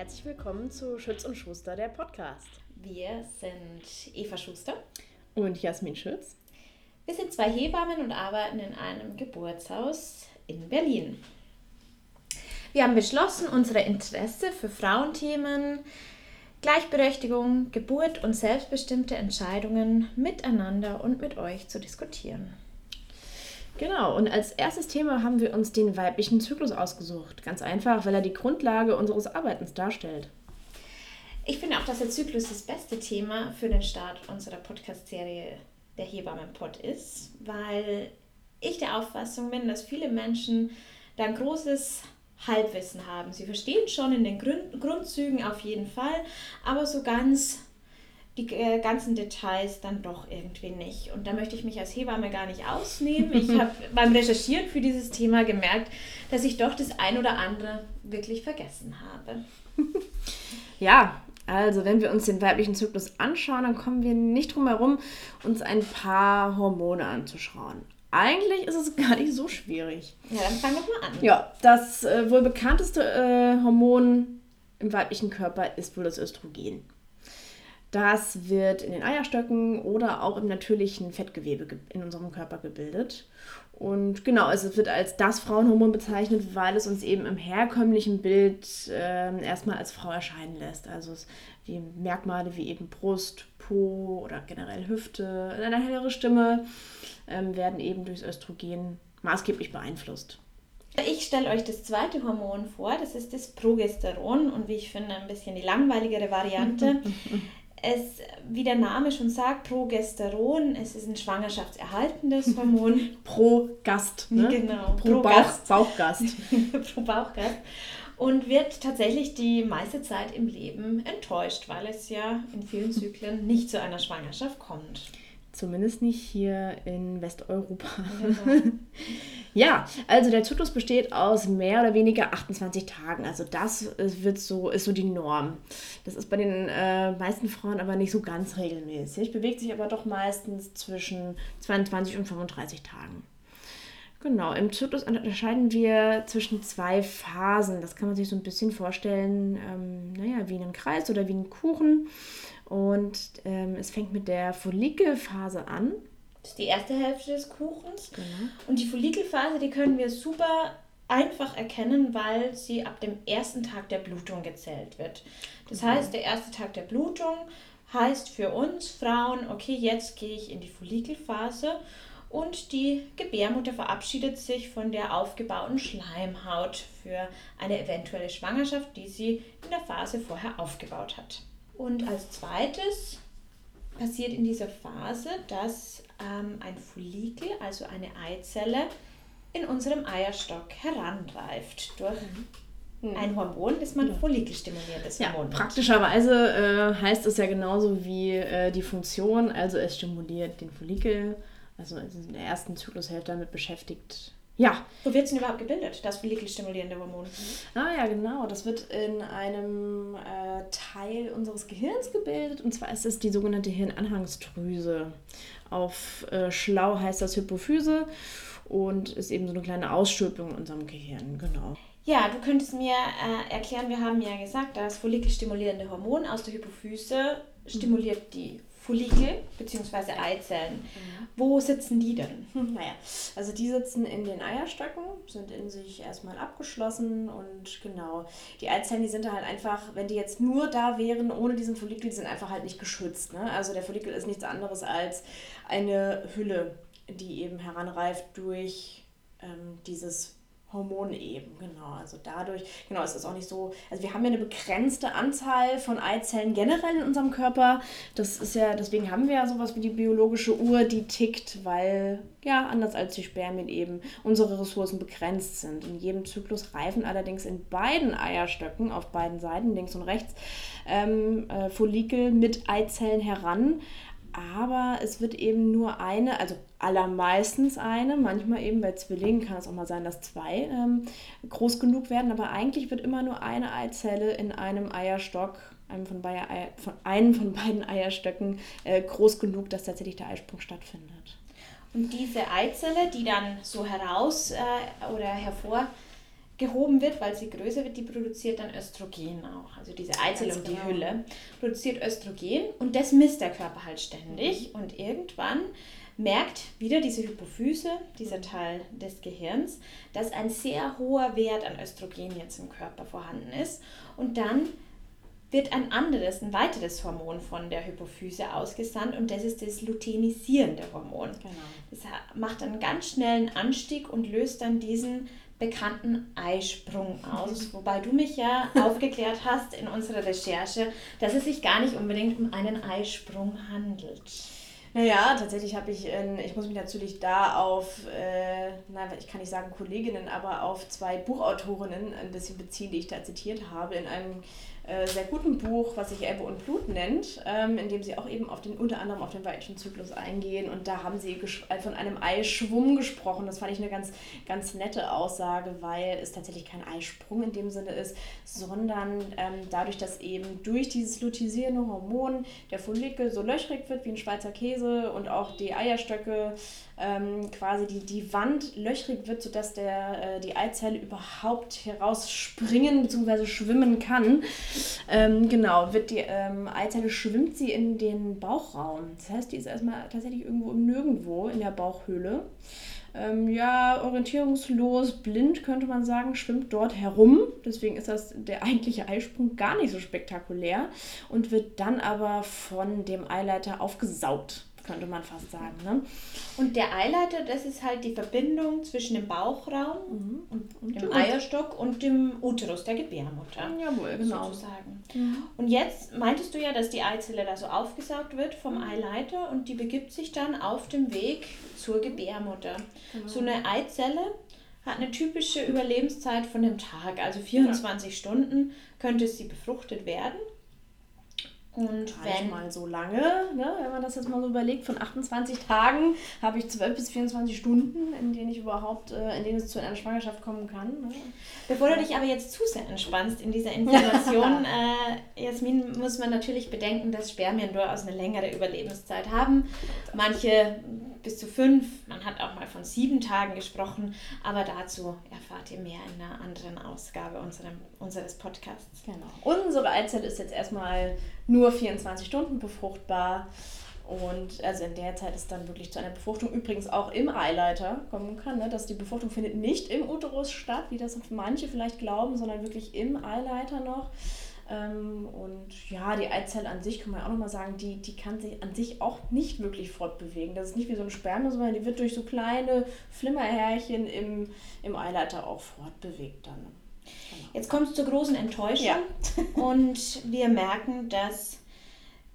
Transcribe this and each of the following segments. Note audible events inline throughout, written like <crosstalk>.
Herzlich willkommen zu Schütz und Schuster, der Podcast. Wir sind Eva Schuster und Jasmin Schütz. Wir sind zwei Hebammen und arbeiten in einem Geburtshaus in Berlin. Wir haben beschlossen, unsere Interesse für Frauenthemen, Gleichberechtigung, Geburt und selbstbestimmte Entscheidungen miteinander und mit euch zu diskutieren. Genau, und als erstes Thema haben wir uns den weiblichen Zyklus ausgesucht. Ganz einfach, weil er die Grundlage unseres Arbeitens darstellt. Ich finde auch, dass der Zyklus das beste Thema für den Start unserer Podcast-Serie der Hebammenpod ist, weil ich der Auffassung bin, dass viele Menschen da ein großes Halbwissen haben. Sie verstehen schon in den Grund Grundzügen auf jeden Fall, aber so ganz die äh, ganzen Details dann doch irgendwie nicht. Und da möchte ich mich als Hebamme gar nicht ausnehmen. Ich habe <laughs> beim Recherchieren für dieses Thema gemerkt, dass ich doch das ein oder andere wirklich vergessen habe. <laughs> Ja, also wenn wir uns den weiblichen Zyklus anschauen, dann kommen wir nicht drum herum, uns ein paar Hormone anzuschauen. Eigentlich ist es <laughs> gar nicht so schwierig. Ja, dann fangen wir mal an. Ja, das äh, wohl bekannteste äh, Hormon im weiblichen Körper ist wohl das Östrogen. Das wird in den Eierstöcken oder auch im natürlichen Fettgewebe in unserem Körper gebildet. Und genau, also es wird als das Frauenhormon bezeichnet, weil es uns eben im herkömmlichen Bild äh, erstmal als Frau erscheinen lässt. Also es, die Merkmale wie eben Brust, Po oder generell Hüfte, eine hellere Stimme ähm, werden eben durchs Östrogen maßgeblich beeinflusst. Ich stelle euch das zweite Hormon vor, das ist das Progesteron und wie ich finde ein bisschen die langweiligere Variante. <laughs> es, wie der Name schon sagt, Progesteron, es ist ein schwangerschaftserhaltendes <laughs> Hormon. Pro Gast, ne? Genau. Pro, Pro Bauch, Bauchgast. <laughs> Pro Bauchgast. Und wird tatsächlich die meiste Zeit im Leben enttäuscht, weil es ja in vielen Zyklen nicht zu einer Schwangerschaft kommt. Zumindest nicht hier in Westeuropa. Genau. <laughs> ja, also der Zyklus besteht aus mehr oder weniger 28 Tagen. Also das wird so, ist so die Norm. Das ist bei den äh, meisten Frauen aber nicht so ganz regelmäßig. Bewegt sich aber doch meistens zwischen 22 und 35 Tagen. Genau, im Zyklus unterscheiden wir zwischen zwei Phasen. Das kann man sich so ein bisschen vorstellen, ähm, naja, wie einen Kreis oder wie einen Kuchen. Und ähm, es fängt mit der Follikelphase an. Das ist die erste Hälfte des Kuchens. Genau. Und die Follikelphase, die können wir super einfach erkennen, weil sie ab dem ersten Tag der Blutung gezählt wird. Das mhm. heißt, der erste Tag der Blutung heißt für uns Frauen, okay, jetzt gehe ich in die Follikelphase und die Gebärmutter verabschiedet sich von der aufgebauten Schleimhaut für eine eventuelle Schwangerschaft, die sie in der Phase vorher aufgebaut hat. Und als zweites passiert in dieser Phase, dass ähm, ein Follikel, also eine Eizelle, in unserem Eierstock heranreift durch mhm. ein Hormon, das man ja. follikelstimulierendes Hormon ja, Praktischerweise äh, heißt es ja genauso wie äh, die Funktion, also es stimuliert den Follikel, also in der ersten Zyklushälfte damit beschäftigt, ja. Wo wird es denn überhaupt gebildet, das follikelstimulierende Hormon? Ah ja, genau. Das wird in einem äh, Teil unseres Gehirns gebildet. Und zwar ist es die sogenannte Hirnanhangsdrüse. Auf äh, schlau heißt das Hypophyse und ist eben so eine kleine Ausstülpung in unserem Gehirn. Genau. Ja, du könntest mir äh, erklären, wir haben ja gesagt, das follikelstimulierende Hormon aus der Hypophyse stimuliert die Follikel bzw. Eizellen. Mhm. Wo sitzen die denn? <laughs> Naja, also die sitzen in den Eierstöcken, sind in sich erstmal abgeschlossen und genau, die Eizellen, die sind halt einfach, wenn die jetzt nur da wären, ohne diesen Follikel, die sind einfach halt nicht geschützt. Ne? Also der Follikel ist nichts anderes als eine Hülle, die eben heranreift durch ähm, dieses Hormone eben, genau. Also dadurch, genau, es ist auch nicht so, also wir haben ja eine begrenzte Anzahl von Eizellen generell in unserem Körper. Das ist ja, deswegen haben wir ja sowas wie die biologische Uhr, die tickt, weil, ja, anders als die Spermien eben, unsere Ressourcen begrenzt sind. In jedem Zyklus reifen allerdings in beiden Eierstöcken, auf beiden Seiten, links und rechts, ähm, äh, Follikel mit Eizellen heran aber es wird eben nur eine, also allermeistens eine, manchmal eben bei Zwillingen kann es auch mal sein, dass zwei ähm, groß genug werden, aber eigentlich wird immer nur eine Eizelle in einem Eierstock, einem von, Bayer, von, einem von beiden Eierstöcken, äh, groß genug, dass tatsächlich der Eisprung stattfindet. Und diese Eizelle, die dann so heraus äh, oder hervor gehoben wird, weil sie größer wird, die produziert dann Östrogen auch. Also diese Eizelle und die genau. Hülle produziert Östrogen und das misst der Körper halt ständig. Mhm. Und irgendwann merkt wieder diese Hypophyse, dieser Teil des Gehirns, dass ein sehr hoher Wert an Östrogen jetzt im Körper vorhanden ist. Und dann wird ein anderes, ein weiteres Hormon von der Hypophyse ausgesandt und das ist das luteinisierende Hormon. Genau. Das macht einen ganz schnellen Anstieg und löst dann diesen bekannten Eisprung <laughs> aus, wobei du mich ja aufgeklärt hast in unserer Recherche, dass es sich gar nicht unbedingt um einen Eisprung handelt. Naja, tatsächlich habe ich, in, ich muss mich natürlich da auf, äh, na, ich kann nicht sagen Kolleginnen, aber auf zwei Buchautorinnen ein bisschen beziehen, die ich da zitiert habe, in einem äh, sehr guten Buch, was sich Ebbe und Blut nennt, ähm, in dem sie auch eben auf den, unter anderem auf den weiblichen Zyklus eingehen. Und da haben sie äh, von einem Eischwumm gesprochen. Das fand ich eine ganz, ganz nette Aussage, weil es tatsächlich kein Eisprung in dem Sinne ist, sondern ähm, dadurch, dass eben durch dieses luteinisierende Hormon der Follikel so löchrig wird wie ein Schweizer Käse und auch die Eierstöcke ähm, quasi die, die Wand löchrig wird, sodass der, äh, die Eizelle überhaupt herausspringen bzw. schwimmen kann. Ähm, genau, wird die ähm, Eizelle schwimmt sie in den Bauchraum. Das heißt, die ist erstmal tatsächlich irgendwo im Nirgendwo in der Bauchhöhle. Ähm, ja, orientierungslos, blind könnte man sagen, schwimmt dort herum. Deswegen ist das der eigentliche Eisprung gar nicht so spektakulär und wird dann aber von dem Eileiter aufgesaugt könnte man fast sagen. Ne? Und der Eileiter, das ist halt die Verbindung zwischen dem Bauchraum mhm. und, und, dem Eierstock und dem Uterus der Gebärmutter. Jawohl, genau. Sozusagen. Mhm. Und jetzt meintest du ja, dass die Eizelle da so aufgesaugt wird vom mhm. Eileiter und die begibt sich dann auf dem Weg zur Gebärmutter. Genau. So eine Eizelle hat eine typische Überlebenszeit von dem Tag, also 24 ja. Stunden könnte sie befruchtet werden. Und wenn mal so lange, ne, wenn man das jetzt mal so überlegt, von 28 Tagen habe ich 12 bis 24 Stunden, in denen ich überhaupt, äh, in denen es zu einer Schwangerschaft kommen kann. Ne? Bevor du dich aber jetzt zu sehr entspannst in dieser Information, <laughs> äh, Jasmin, muss man natürlich bedenken, dass Spermien durchaus eine längere Überlebenszeit haben. Manche bis zu fünf, man hat auch mal von sieben Tagen gesprochen, aber dazu erfahrt ihr mehr in einer anderen Ausgabe unserem, unseres Podcasts. Genau. Unsere Eizelle ist jetzt erstmal nur 24 Stunden befruchtbar. Und also in der Zeit ist dann wirklich zu einer Befruchtung übrigens auch im Eileiter kommen kann. Ne? Dass die Befruchtung findet nicht im Uterus statt, wie das manche vielleicht glauben, sondern wirklich im Eileiter noch. Ähm, und ja, die Eizelle an sich, kann man auch nochmal sagen, die, die kann sich an sich auch nicht wirklich fortbewegen. Das ist nicht wie so ein Sperma, sondern die wird durch so kleine Flimmerhärchen im, im Eileiter auch fortbewegt dann. Genau. Jetzt kommt es zur großen Enttäuschung ja. und wir merken, dass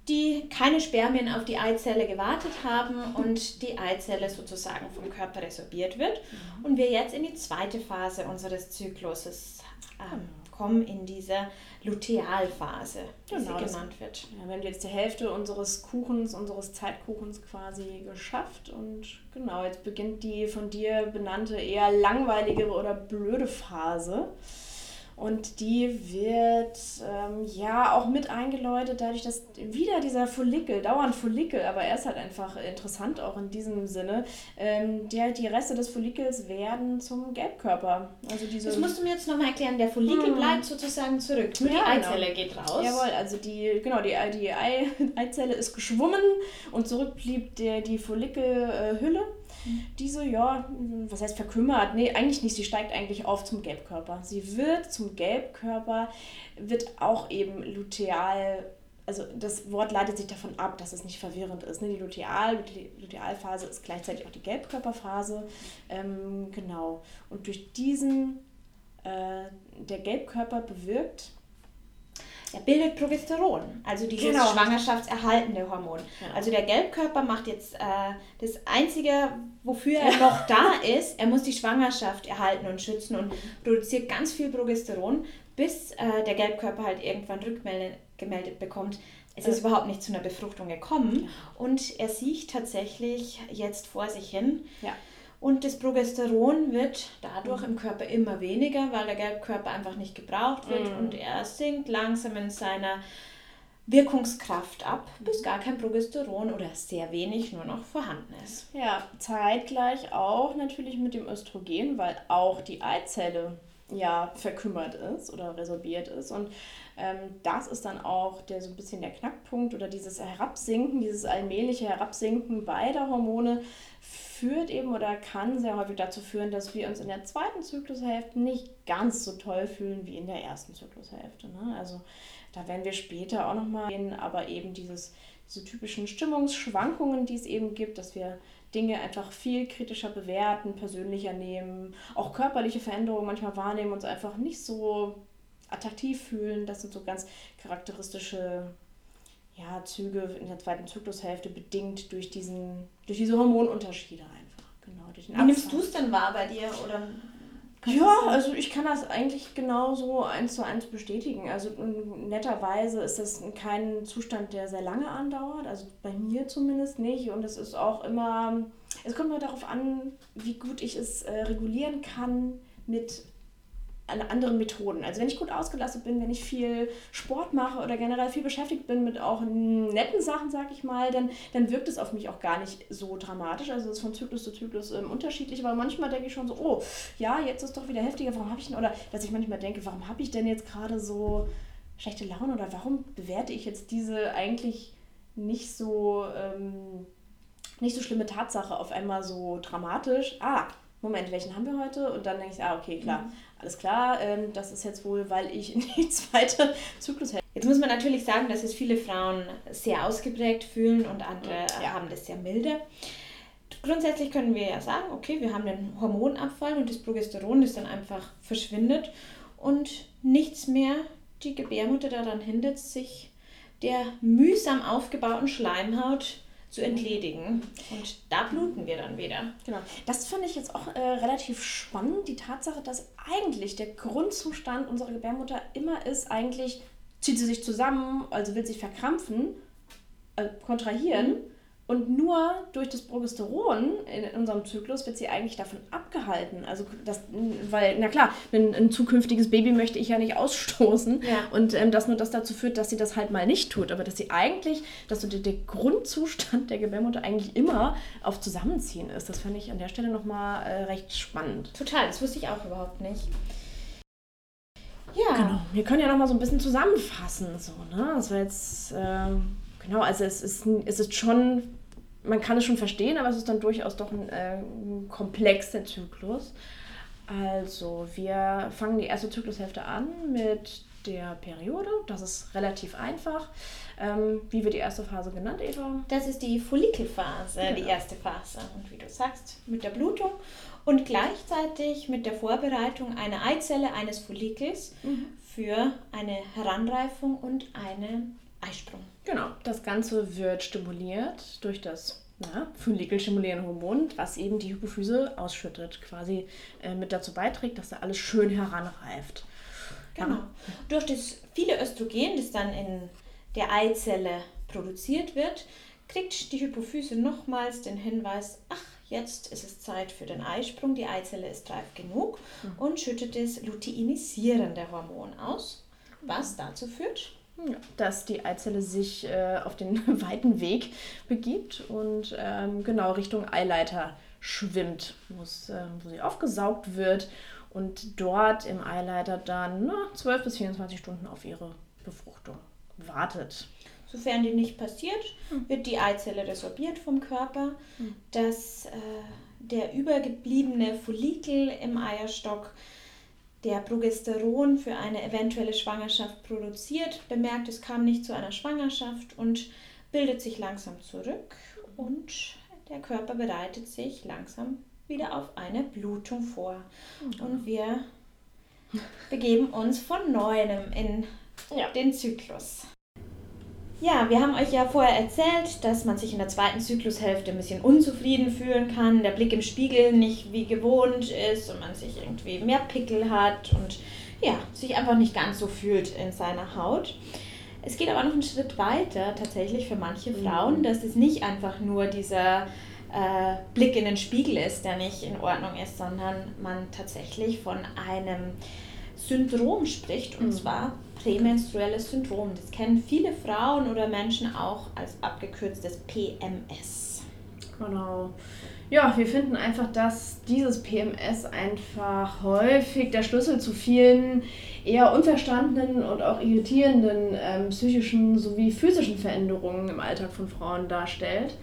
die keine Spermien auf die Eizelle gewartet haben und die Eizelle sozusagen vom Körper resorbiert wird mhm. und wir jetzt in die zweite Phase unseres Zykluses ähm, kommen, in dieser Lutealphase, wie genau, sie genannt wird. Ja, wir haben jetzt die Hälfte unseres Kuchens, unseres Zeitkuchens quasi geschafft und genau, jetzt beginnt die von dir benannte eher langweiligere oder blöde Phase. Und die wird ähm, ja auch mit eingeläutet, dadurch, dass wieder dieser Follikel, dauernd Follikel, aber er ist halt einfach interessant auch in diesem Sinne, ähm, der, die Reste des Follikels werden zum Gelbkörper. Also diese das musst du mir jetzt nochmal erklären, der Follikel hm. bleibt sozusagen zurück, nur ja, die genau. Eizelle genau. geht raus. Jawohl, also die, genau, die, die Ei, <laughs> Eizelle ist geschwommen und zurück blieb der, die Follikelhülle. Diese, ja, was heißt verkümmert? Nee, eigentlich nicht. Sie steigt eigentlich auf zum Gelbkörper. Sie wird zum Gelbkörper, wird auch eben luteal also das Wort leitet sich davon ab, dass es nicht verwirrend ist. Ne? Die Luteal, Lutealphase ist gleichzeitig auch die Gelbkörperphase. Ähm, genau. Und durch diesen, äh, der Gelbkörper bewirkt, er bildet Progesteron, also dieses genau. schwangerschaftserhaltende Hormon. Genau. Also der Gelbkörper macht jetzt äh, das Einzige, wofür er noch da ist, er muss die Schwangerschaft erhalten und schützen und produziert ganz viel Progesteron, bis äh, der Gelbkörper halt irgendwann rückgemeldet bekommt, es ist überhaupt nicht zu einer Befruchtung gekommen und er sieht tatsächlich jetzt vor sich hin. Ja und das Progesteron wird dadurch im Körper immer weniger, weil der Gelbkörper einfach nicht gebraucht wird mm. und er sinkt langsam in seiner Wirkungskraft ab, bis gar kein Progesteron oder sehr wenig nur noch vorhanden ist. Ja, zeitgleich auch natürlich mit dem Östrogen, weil auch die Eizelle ja verkümmert ist oder resorbiert ist. Und ähm, das ist dann auch der so ein bisschen der Knackpunkt oder dieses Herabsinken, dieses allmähliche Herabsinken beider Hormone führt eben oder kann sehr häufig dazu führen, dass wir uns in der zweiten Zyklushälfte nicht ganz so toll fühlen wie in der ersten Zyklushälfte. Ne? Also da werden wir später auch nochmal sehen, aber eben dieses, diese typischen Stimmungsschwankungen, die es eben gibt, dass wir Dinge einfach viel kritischer bewerten, persönlicher nehmen, auch körperliche Veränderungen manchmal wahrnehmen, uns einfach nicht so attraktiv fühlen. Das sind so ganz charakteristische ja, Züge in der zweiten Zyklushälfte, bedingt durch, diesen, durch diese Hormonunterschiede einfach. Genau, durch den Wie nimmst du es denn wahr bei dir? Oder ja, also ich kann das eigentlich genauso eins zu eins bestätigen. Also netterweise ist das kein Zustand, der sehr lange andauert, also bei mir zumindest nicht. Und es ist auch immer, es kommt nur darauf an, wie gut ich es äh, regulieren kann mit an anderen Methoden. Also wenn ich gut ausgelastet bin, wenn ich viel Sport mache oder generell viel beschäftigt bin mit auch netten Sachen, sag ich mal, dann, dann wirkt es auf mich auch gar nicht so dramatisch. Also es ist von Zyklus zu Zyklus ähm, unterschiedlich, aber manchmal denke ich schon so, oh, ja, jetzt ist doch wieder heftiger, warum habe ich denn, oder dass ich manchmal denke, warum habe ich denn jetzt gerade so schlechte Laune oder warum bewerte ich jetzt diese eigentlich nicht so, ähm, nicht so schlimme Tatsache auf einmal so dramatisch? Ah, Moment, welchen haben wir heute? Und dann denke ich, ah, okay, klar, mhm. Alles klar, ähm, das ist jetzt wohl, weil ich in die <laughs> zweite Zyklus hätte. Jetzt muss man natürlich sagen, dass es viele Frauen sehr ausgeprägt fühlen und andere ja. haben das sehr milde. Grundsätzlich können wir ja sagen, okay, wir haben den Hormonabfall und das Progesteron, das dann einfach verschwindet und nichts mehr die Gebärmutter daran hindert, sich der mühsam aufgebauten Schleimhaut zu entledigen. Und da bluten wir dann wieder. Genau. Das finde ich jetzt auch äh, relativ spannend, die Tatsache, dass eigentlich der Grundzustand unserer Gebärmutter immer ist, eigentlich zieht sie sich zusammen, also will sich verkrampfen, äh, kontrahieren. Mhm und nur durch das Progesteron in unserem Zyklus wird sie eigentlich davon abgehalten. Also das, weil, na klar, ein, ein zukünftiges Baby möchte ich ja nicht ausstoßen. Ja. Und ähm, das nur das dazu führt, dass sie das halt mal nicht tut. Aber dass sie eigentlich, dass so der, der Grundzustand der Gebärmutter eigentlich immer auf Zusammenziehen ist. Das fand ich an der Stelle nochmal äh, recht spannend. Total, das wusste ich auch überhaupt nicht. Ja. Genau. Wir können ja nochmal so ein bisschen zusammenfassen. So, ne? Das war jetzt. Äh, Genau, also es ist, es ist schon, man kann es schon verstehen, aber es ist dann durchaus doch ein, äh, ein komplexer Zyklus. Also wir fangen die erste Zyklushälfte an mit der Periode. Das ist relativ einfach. Ähm, wie wird die erste Phase genannt, Eva? Das ist die Follikelphase, genau. die erste Phase. Und wie du sagst, mit der Blutung und gleichzeitig mit der Vorbereitung einer Eizelle eines Follikels mhm. für eine Heranreifung und einen Eisprung. Genau, das Ganze wird stimuliert durch das ja, follikelstimulierende Hormon, was eben die Hypophyse ausschüttet, quasi äh, mit dazu beiträgt, dass da alles schön heranreift. Genau. Durch das viele Östrogen, das dann in der Eizelle produziert wird, kriegt die Hypophyse nochmals den Hinweis, ach, jetzt ist es Zeit für den Eisprung, die Eizelle ist reif genug mhm. und schüttet das luteinisierende Hormon aus, was dazu führt, dass die Eizelle sich äh, auf den <laughs> weiten Weg begibt und ähm, genau Richtung Eileiter schwimmt, äh, wo sie aufgesaugt wird und dort im Eileiter dann na, 12 bis 24 Stunden auf ihre Befruchtung wartet. Sofern die nicht passiert, hm. wird die Eizelle resorbiert vom Körper, hm. dass äh, der übergebliebene Follikel im Eierstock der Progesteron für eine eventuelle Schwangerschaft produziert, bemerkt, es kam nicht zu einer Schwangerschaft und bildet sich langsam zurück und der Körper bereitet sich langsam wieder auf eine Blutung vor. Und wir begeben uns von neuem in ja. den Zyklus. Ja, wir haben euch ja vorher erzählt, dass man sich in der zweiten Zyklushälfte ein bisschen unzufrieden fühlen kann, der Blick im Spiegel nicht wie gewohnt ist und man sich irgendwie mehr Pickel hat und ja, sich einfach nicht ganz so fühlt in seiner Haut. Es geht aber noch einen Schritt weiter tatsächlich für manche mhm. Frauen, dass es nicht einfach nur dieser äh, Blick in den Spiegel ist, der nicht in Ordnung ist, sondern man tatsächlich von einem Syndrom spricht, und mhm. zwar prämenstruelles Syndrom. Das kennen viele Frauen oder Menschen auch als abgekürztes PMS. Genau. Ja, wir finden einfach, dass dieses PMS einfach häufig der Schlüssel zu vielen eher unverstandenen und auch irritierenden ähm, psychischen sowie physischen Veränderungen im Alltag von Frauen darstellt.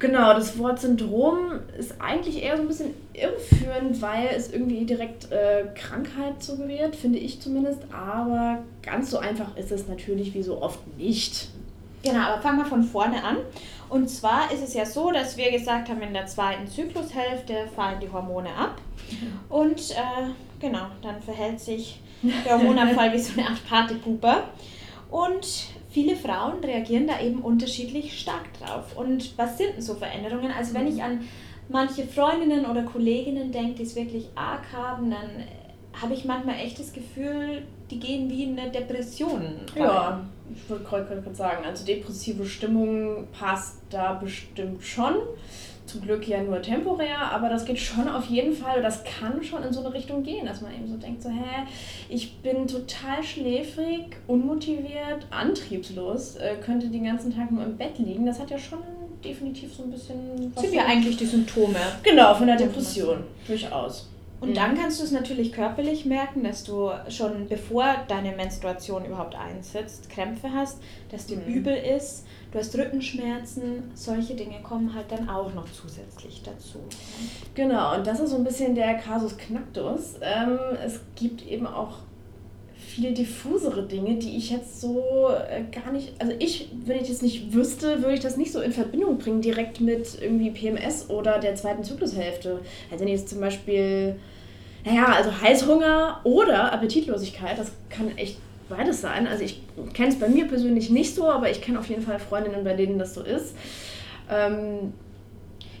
Genau, das Wort Syndrom ist eigentlich eher so ein bisschen irreführend, weil es irgendwie direkt äh, Krankheit suggeriert, finde ich zumindest. Aber ganz so einfach ist es natürlich wie so oft nicht. Genau, aber fangen wir von vorne an. Und zwar ist es ja so, dass wir gesagt haben, in der zweiten Zyklushälfte fallen die Hormone ab. Und äh, genau, dann verhält sich der <laughs> Hormonabfall wie so eine Art Partypuper. Und viele Frauen reagieren da eben unterschiedlich stark drauf. Und was sind denn so Veränderungen? Also wenn ich an manche Freundinnen oder Kolleginnen denke, die es wirklich arg haben, dann habe ich manchmal echt das Gefühl, die gehen wie in eine Depression. Rein. Ja, ich wollte gerade sagen, also depressive Stimmung passt da bestimmt schon zum Glück ja nur temporär, aber das geht schon auf jeden Fall, das kann schon in so eine Richtung gehen, dass man eben so denkt, so, hä, ich bin total schläfrig, unmotiviert, antriebslos, äh, könnte den ganzen Tag nur im Bett liegen. Das hat ja schon definitiv so ein bisschen... Sind ja eigentlich die Symptome. Genau, von der Depression, durchaus. Und dann kannst du es natürlich körperlich merken, dass du schon bevor deine Menstruation überhaupt einsetzt, Krämpfe hast, dass dir mhm. übel ist, du hast Rückenschmerzen, solche Dinge kommen halt dann auch noch zusätzlich dazu. Genau, und das ist so ein bisschen der Kasus Knacktus. Ähm, es gibt eben auch viel diffusere Dinge, die ich jetzt so äh, gar nicht, also ich, wenn ich das nicht wüsste, würde ich das nicht so in Verbindung bringen, direkt mit irgendwie PMS oder der zweiten Zyklushälfte. Also wenn jetzt zum Beispiel, naja, also Heißhunger oder Appetitlosigkeit, das kann echt beides sein. Also ich kenne es bei mir persönlich nicht so, aber ich kenne auf jeden Fall Freundinnen, bei denen das so ist. Ähm,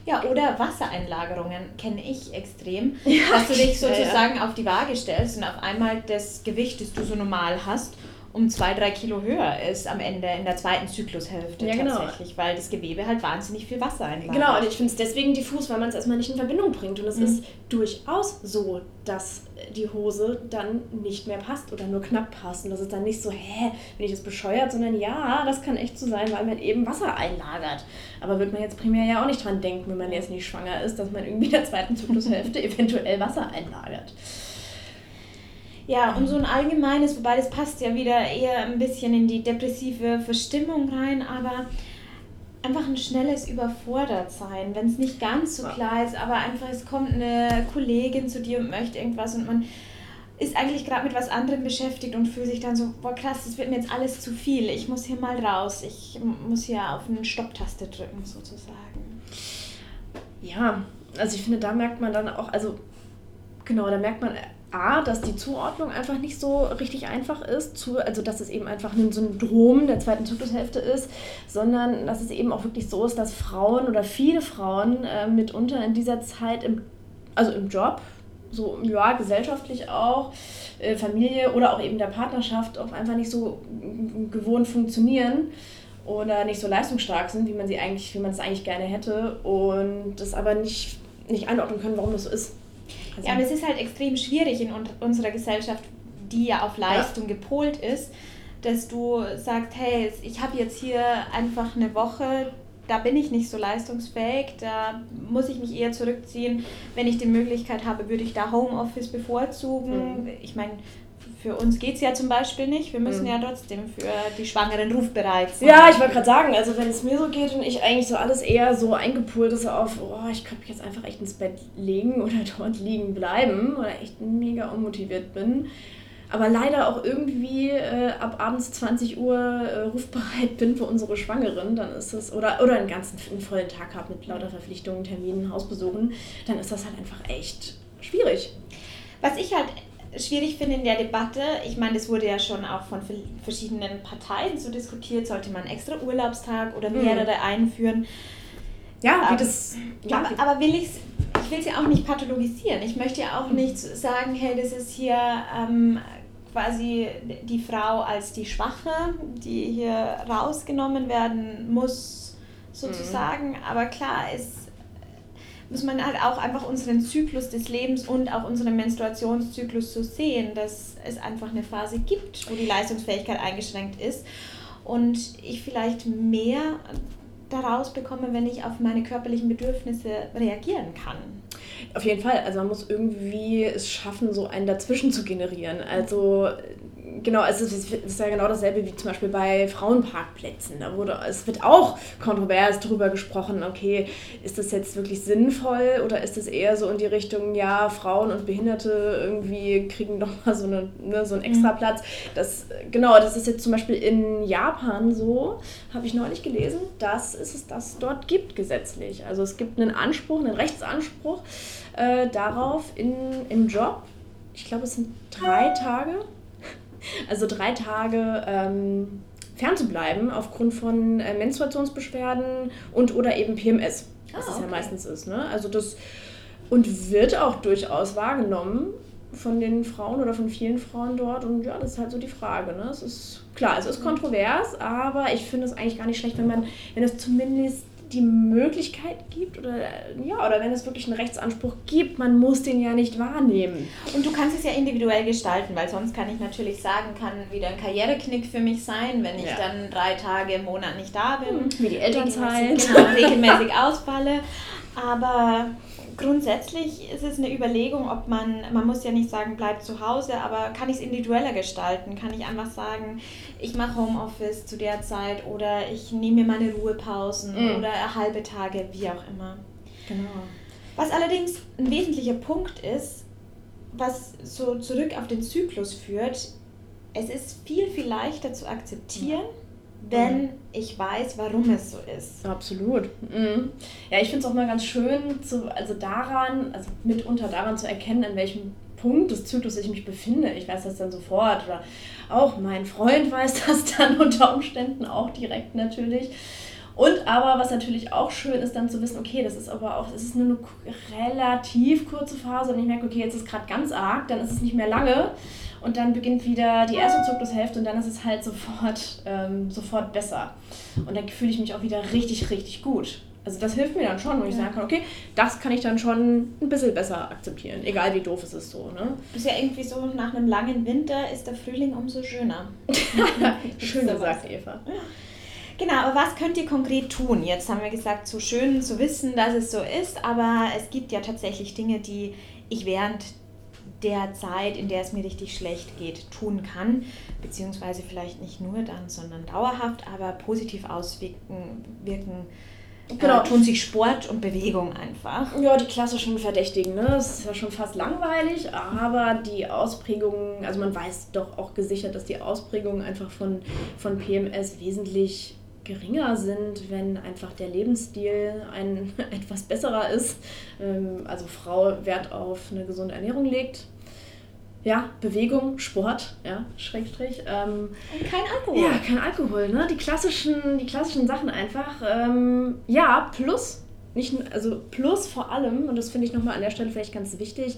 ja, oder Wassereinlagerungen kenne ich extrem, <laughs> ja, dass du dich sozusagen ja, ja. auf die Waage stellst und auf einmal das Gewicht, das du so normal hast, um zwei, drei Kilo höher ist am Ende in der zweiten Zyklushälfte ja, genau. tatsächlich, weil das Gewebe halt wahnsinnig viel Wasser einlagert. Genau, und ich finde es deswegen diffus, weil man es erstmal nicht in Verbindung bringt. Und es mhm. ist durchaus so, dass die Hose dann nicht mehr passt oder nur knapp passt. Und das ist dann nicht so, hä, bin ich das bescheuert, sondern ja, das kann echt so sein, weil man eben Wasser einlagert. Aber wird man jetzt primär ja auch nicht dran denken, wenn man jetzt nicht schwanger ist, dass man irgendwie in der zweiten Zyklushälfte <laughs> eventuell Wasser einlagert. Ja, und so ein allgemeines, wobei das passt ja wieder eher ein bisschen in die depressive Verstimmung rein, aber einfach ein schnelles Überfordertsein, wenn es nicht ganz so klar ist, aber einfach es kommt eine Kollegin zu dir und möchte irgendwas und man ist eigentlich gerade mit was anderem beschäftigt und fühlt sich dann so, boah krass, das wird mir jetzt alles zu viel, ich muss hier mal raus, ich muss hier auf eine Stopptaste drücken sozusagen. Ja, also ich finde, da merkt man dann auch, also genau, da merkt man A, dass die Zuordnung einfach nicht so richtig einfach ist, zu, also dass es eben einfach ein Syndrom der zweiten Zyklushälfte ist, sondern dass es eben auch wirklich so ist, dass Frauen oder viele Frauen äh, mitunter in dieser Zeit im, also im Job, so ja, gesellschaftlich auch, äh, Familie oder auch eben der Partnerschaft auch einfach nicht so gewohnt funktionieren oder nicht so leistungsstark sind, wie man sie eigentlich, wie man es eigentlich gerne hätte und das aber nicht, nicht einordnen können, warum das so ist. Also ja, und es ist halt extrem schwierig in unserer Gesellschaft, die ja auf Leistung ja. gepolt ist, dass du sagst, hey, ich habe jetzt hier einfach eine Woche, da bin ich nicht so leistungsfähig, da muss ich mich eher zurückziehen. Wenn ich die Möglichkeit habe, würde ich da Homeoffice bevorzugen. Mhm. Ich meine, für uns geht es ja zum Beispiel nicht. Wir müssen mhm. ja trotzdem für die Schwangeren rufbereit sein. Ja, ich wollte gerade sagen, also wenn es mir so geht und ich eigentlich so alles eher so eingepult ist auf, oh, ich könnte mich jetzt einfach echt ins Bett legen <laughs> oder dort liegen bleiben oder echt mega unmotiviert bin, aber leider auch irgendwie äh, ab abends 20 Uhr äh, rufbereit bin für unsere Schwangeren, dann ist das, oder, oder einen ganzen einen vollen Tag habe mit lauter Verpflichtungen, Terminen, Hausbesuchen, dann ist das halt einfach echt schwierig. Was ich halt schwierig finde in der Debatte, ich meine, das wurde ja schon auch von verschiedenen Parteien so diskutiert, sollte man extra Urlaubstag oder mhm. mehrere mhm. einführen. Ja, wie ähm, das. Ja, aber, aber will ich's, ich will es ja auch nicht pathologisieren. Ich möchte ja auch mhm. nicht sagen, hey, das ist hier ähm, quasi die Frau als die Schwache, die hier rausgenommen werden muss, sozusagen. Mhm. Aber klar, es muss man halt auch einfach unseren Zyklus des Lebens und auch unseren Menstruationszyklus so sehen, dass es einfach eine Phase gibt, wo die Leistungsfähigkeit eingeschränkt ist und ich vielleicht mehr daraus bekomme, wenn ich auf meine körperlichen Bedürfnisse reagieren kann. Auf jeden Fall. Also man muss irgendwie es schaffen, so einen dazwischen zu generieren. Also genau, es ist, es ist ja genau dasselbe wie zum Beispiel bei Frauenparkplätzen. Da wurde, es wird auch kontrovers darüber gesprochen, okay, ist das jetzt wirklich sinnvoll oder ist es eher so in die Richtung, ja, Frauen und Behinderte irgendwie kriegen doch mal so, eine, ne, so einen Extraplatz. Das, genau, das ist jetzt zum Beispiel in Japan so, habe ich neulich gelesen, dass es das dort gibt gesetzlich. Also es gibt einen Anspruch, einen Rechtsanspruch äh, darauf in, im Job. Ich glaube, es sind drei Tage <laughs> also drei Tage ähm, fernzubleiben aufgrund von äh, Menstruationsbeschwerden und oder eben PMS, was ah, es ja meistens ist. Ne? Also das und wird auch durchaus wahrgenommen von den Frauen oder von vielen Frauen dort. Und ja, das ist halt so die Frage. Ne? Es ist klar, es ist kontrovers, aber ich finde es eigentlich gar nicht schlecht, wenn man, wenn es zumindest die Möglichkeit gibt oder ja oder wenn es wirklich einen Rechtsanspruch gibt, man muss den ja nicht wahrnehmen. Und du kannst es ja individuell gestalten, weil sonst kann ich natürlich sagen, kann wieder ein Karriereknick für mich sein, wenn ich ja. dann drei Tage im Monat nicht da bin. Hm, wie die Elternzeit. Regelmäßig, genau, <laughs> regelmäßig ausfalle. Aber grundsätzlich ist es eine Überlegung, ob man, man muss ja nicht sagen, bleib zu Hause, aber kann ich es individueller gestalten? Kann ich einfach sagen, ich mache Homeoffice zu der Zeit oder ich nehme mir meine Ruhepausen mhm. oder halbe Tage, wie auch immer. Genau. Was allerdings ein wesentlicher Punkt ist, was so zurück auf den Zyklus führt, es ist viel, viel leichter zu akzeptieren, wenn mhm. ich weiß, warum es so ist. Absolut. Mhm. Ja, ich finde es auch mal ganz schön, zu, also daran, also mitunter daran zu erkennen, an welchem Punkt des Zyklus ich mich befinde. Ich weiß das dann sofort oder auch mein Freund weiß <laughs> das dann unter Umständen auch direkt natürlich. Und aber was natürlich auch schön ist, dann zu wissen, okay, das ist aber auch, es ist nur eine relativ kurze Phase und ich merke, okay, jetzt ist gerade ganz arg, dann ist es nicht mehr lange und dann beginnt wieder die erste Zyklushälfte und dann ist es halt <laughs> sofort, ähm, sofort besser. Und dann fühle ich mich auch wieder richtig, richtig gut. Also das hilft mir dann schon, wo ich ja. sagen kann, okay, das kann ich dann schon ein bisschen besser akzeptieren, egal wie doof es ist so. Ne? Ist ja irgendwie so, nach einem langen Winter ist der Frühling umso schöner. <laughs> schön gesagt, Eva. Genau, aber was könnt ihr konkret tun? Jetzt haben wir gesagt, so schön zu wissen, dass es so ist, aber es gibt ja tatsächlich Dinge, die ich während der Zeit, in der es mir richtig schlecht geht, tun kann, beziehungsweise vielleicht nicht nur dann, sondern dauerhaft, aber positiv auswirken, wirken, Genau. Äh, tun sich Sport und Bewegung einfach. Ja, die klassischen Verdächtigen, ne? Das ist ja schon fast langweilig, aber die Ausprägungen, also man weiß doch auch gesichert, dass die Ausprägungen einfach von, von PMS wesentlich geringer sind, wenn einfach der Lebensstil ein <laughs> etwas besserer ist. Ähm, also Frau Wert auf eine gesunde Ernährung legt. Ja, Bewegung, Sport, ja, Schrägstrich. Ähm, Und kein Alkohol. Ja, kein Alkohol, ne? Die klassischen, die klassischen Sachen einfach. Ähm, ja, plus, nicht, also plus vor allem, und das finde ich nochmal an der Stelle vielleicht ganz wichtig,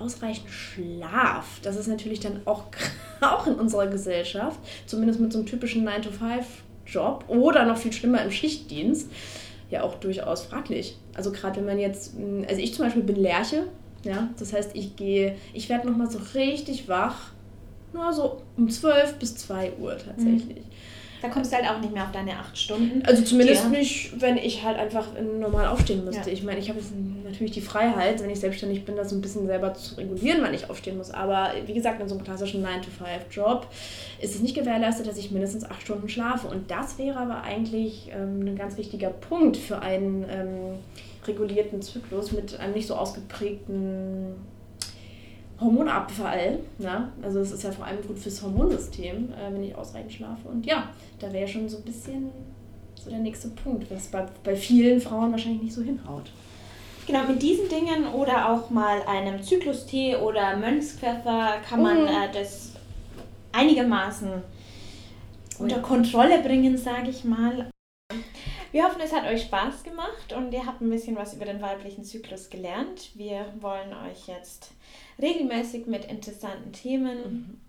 ausreichend Schlaf. Das ist natürlich dann auch, <laughs> auch in unserer Gesellschaft, zumindest mit so einem typischen 9-to-5 Job oder noch viel schlimmer im Schichtdienst ja auch durchaus fraglich. Also gerade wenn man jetzt, hm, also ich zum Beispiel bin Lerche, ja, das heißt ich gehe, ich werde nochmal so richtig wach, nur so um 12 bis 2 Uhr tatsächlich. Mhm. Da kommst du halt auch nicht mehr auf deine acht Stunden. Also zumindest ja. nicht, wenn ich halt einfach normal aufstehen müsste. Ja. Ich meine, ich habe jetzt natürlich die Freiheit, wenn ich selbstständig bin, das ein bisschen selber zu regulieren, wann ich aufstehen muss. Aber wie gesagt, in so einem klassischen 9-to-5-Job ist es nicht gewährleistet, dass ich mindestens acht Stunden schlafe. Und das wäre aber eigentlich ähm, ein ganz wichtiger Punkt für einen ähm, regulierten Zyklus mit einem nicht so ausgeprägten Hormonabfall. Ne? Also es ist ja vor allem gut fürs Hormonsystem, äh, wenn ich ausreichend schlafe. Und ja, da wäre schon so ein bisschen so der nächste Punkt, was bei, bei vielen Frauen wahrscheinlich nicht so hinhaut. Genau, mit diesen Dingen oder auch mal einem Zyklustee oder Mönchspfeffer kann man mhm. äh, das einigermaßen unter Kontrolle bringen, sage ich mal. Wir hoffen, es hat euch Spaß gemacht und ihr habt ein bisschen was über den weiblichen Zyklus gelernt. Wir wollen euch jetzt regelmäßig mit interessanten Themen mhm.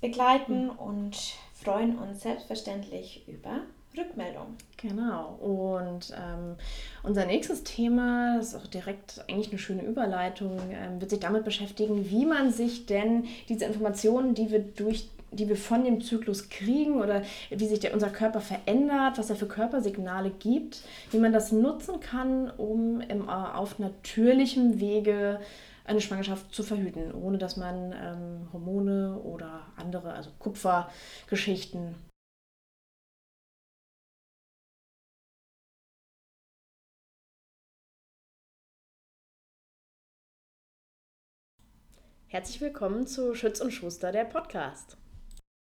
begleiten und freuen uns selbstverständlich über Rückmeldung. Genau. Und ähm, unser nächstes Thema, das ist auch direkt eigentlich eine schöne Überleitung, ähm, wird sich damit beschäftigen, wie man sich denn diese Informationen, die wir durch die wir von dem Zyklus kriegen oder wie sich der, unser Körper verändert, was er für Körpersignale gibt, wie man das nutzen kann, um im, äh, auf natürlichem Wege eine Schwangerschaft zu verhüten, ohne dass man ähm, Hormone oder andere, also Kupfergeschichten Herzlich willkommen zu Schütz und Schuster, der Podcast.